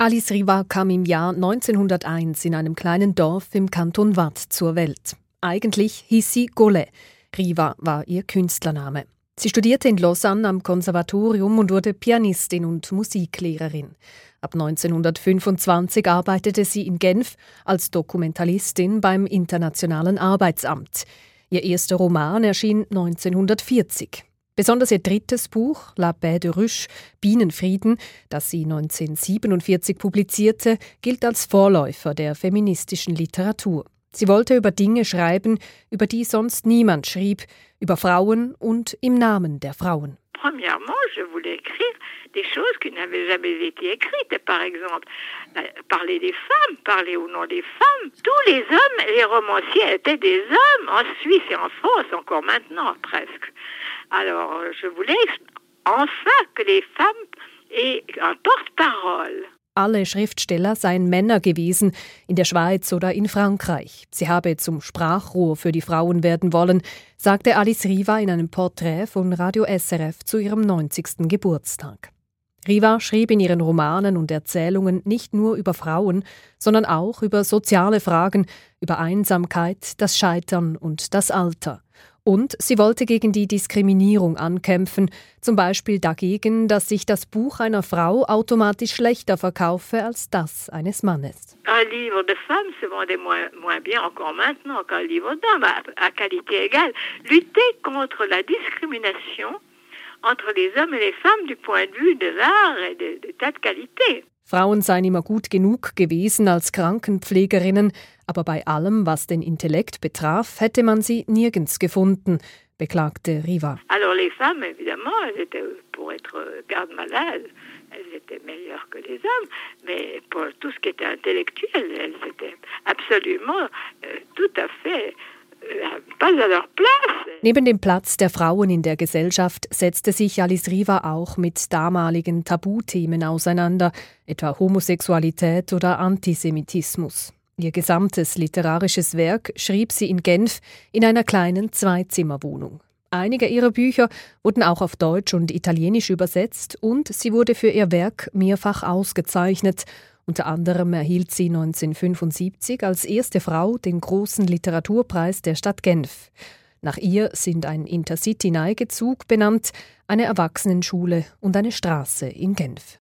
Alice Riva kam im Jahr 1901 in einem kleinen Dorf im Kanton Watt zur Welt. Eigentlich hieß sie Gole. Riva war ihr Künstlername. Sie studierte in Lausanne am Konservatorium und wurde Pianistin und Musiklehrerin. Ab 1925 arbeitete sie in Genf als Dokumentalistin beim Internationalen Arbeitsamt. Ihr erster Roman erschien 1940. Besonders ihr drittes Buch, La Paix de Ruche, Bienenfrieden, das sie 1947 publizierte, gilt als Vorläufer der feministischen Literatur. Sie wollte über Dinge schreiben, über die sonst niemand schrieb, über Frauen und im Namen der Frauen. Premièrement, je voulais écrire des choses qui n'avaient jamais été écrites. Par exemple, parler des femmes, parler au nom des femmes. Tous les hommes, les romanciers étaient des hommes, en Suisse et en France, encore maintenant presque. Alors, euh, je voulais enfin que les femmes aient un porte-parole. Alle Schriftsteller seien Männer gewesen, in der Schweiz oder in Frankreich. Sie habe zum Sprachrohr für die Frauen werden wollen, sagte Alice Riva in einem Porträt von Radio SRF zu ihrem 90. Geburtstag. Riva schrieb in ihren Romanen und Erzählungen nicht nur über Frauen, sondern auch über soziale Fragen, über Einsamkeit, das Scheitern und das Alter. Und sie wollte gegen die Diskriminierung ankämpfen, zum Beispiel dagegen, dass sich das Buch einer Frau automatisch schlechter verkaufe als das eines Mannes. Un livre de femme se vendait moins, moins bien encore maintenant qu'un livre d'homme, à, qualité égale. Lutter contre la discrimination entre les hommes et les femmes du point de vue de l'art et de, de tas de qualités. Frauen seien immer gut genug gewesen als Krankenpflegerinnen, aber bei allem, was den Intellekt betraf, hätte man sie nirgends gefunden, beklagte Riva. Alors les femmes, évidemment, elles étaient pour être garde malade, elles étaient meilleures que les hommes, mais pour tout ce qui était intellectuel, elles étaient absolument euh, tout à fait Neben dem Platz der Frauen in der Gesellschaft setzte sich Alice Riva auch mit damaligen Tabuthemen auseinander, etwa Homosexualität oder Antisemitismus. Ihr gesamtes literarisches Werk schrieb sie in Genf in einer kleinen Zweizimmerwohnung. Einige ihrer Bücher wurden auch auf Deutsch und Italienisch übersetzt und sie wurde für ihr Werk mehrfach ausgezeichnet unter anderem erhielt sie 1975 als erste Frau den großen Literaturpreis der Stadt Genf. Nach ihr sind ein Intercity-Neigezug benannt, eine Erwachsenenschule und eine Straße in Genf.